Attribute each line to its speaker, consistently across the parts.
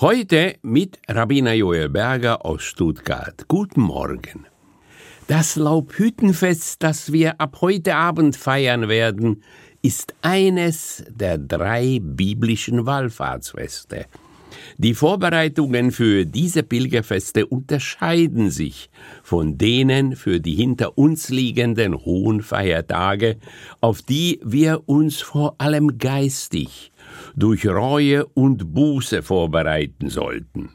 Speaker 1: Heute mit Rabbiner Joel Berger aus Stuttgart. Guten Morgen. Das Laubhüttenfest, das wir ab heute Abend feiern werden, ist eines der drei biblischen Wallfahrtsfeste. Die Vorbereitungen für diese Pilgerfeste unterscheiden sich von denen für die hinter uns liegenden hohen Feiertage, auf die wir uns vor allem geistig durch Reue und Buße vorbereiten sollten.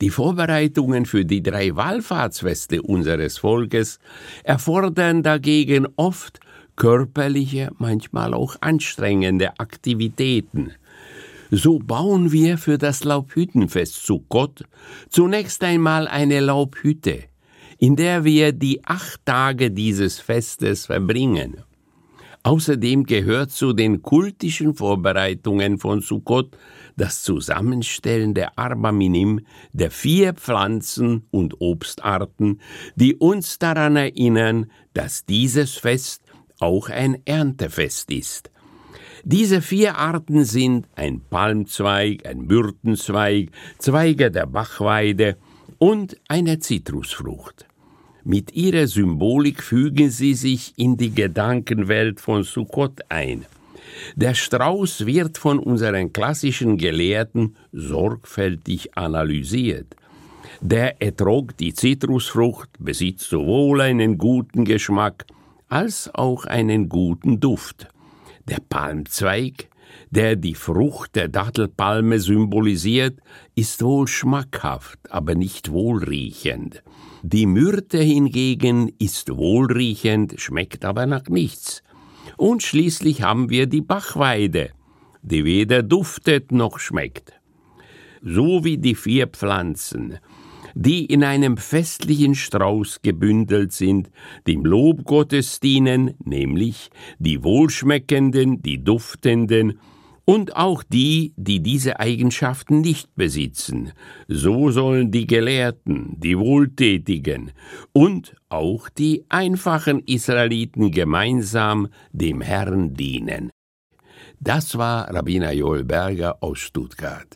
Speaker 1: Die Vorbereitungen für die drei Wallfahrtsfeste unseres Volkes erfordern dagegen oft körperliche, manchmal auch anstrengende Aktivitäten. So bauen wir für das Laubhüttenfest zu Gott zunächst einmal eine Laubhütte, in der wir die acht Tage dieses Festes verbringen. Außerdem gehört zu den kultischen Vorbereitungen von Sukkot das Zusammenstellen der Arba Minim der vier Pflanzen und Obstarten, die uns daran erinnern, dass dieses Fest auch ein Erntefest ist. Diese vier Arten sind ein Palmzweig, ein Myrtenzweig, Zweige der Bachweide und eine Zitrusfrucht. Mit ihrer Symbolik fügen sie sich in die Gedankenwelt von Sukkot ein. Der Strauß wird von unseren klassischen Gelehrten sorgfältig analysiert. Der Etrog, die Zitrusfrucht, besitzt sowohl einen guten Geschmack als auch einen guten Duft. Der Palmzweig, der die Frucht der Dattelpalme symbolisiert, ist wohl schmackhaft, aber nicht wohlriechend. Die Myrte hingegen ist wohlriechend, schmeckt aber nach nichts. Und schließlich haben wir die Bachweide, die weder duftet noch schmeckt. So wie die vier Pflanzen, die in einem festlichen Strauß gebündelt sind, dem Lob Gottes dienen, nämlich die wohlschmeckenden, die duftenden und auch die, die diese Eigenschaften nicht besitzen. So sollen die Gelehrten, die Wohltätigen und auch die einfachen Israeliten gemeinsam dem Herrn dienen. Das war Rabbiner Joel Berger aus Stuttgart.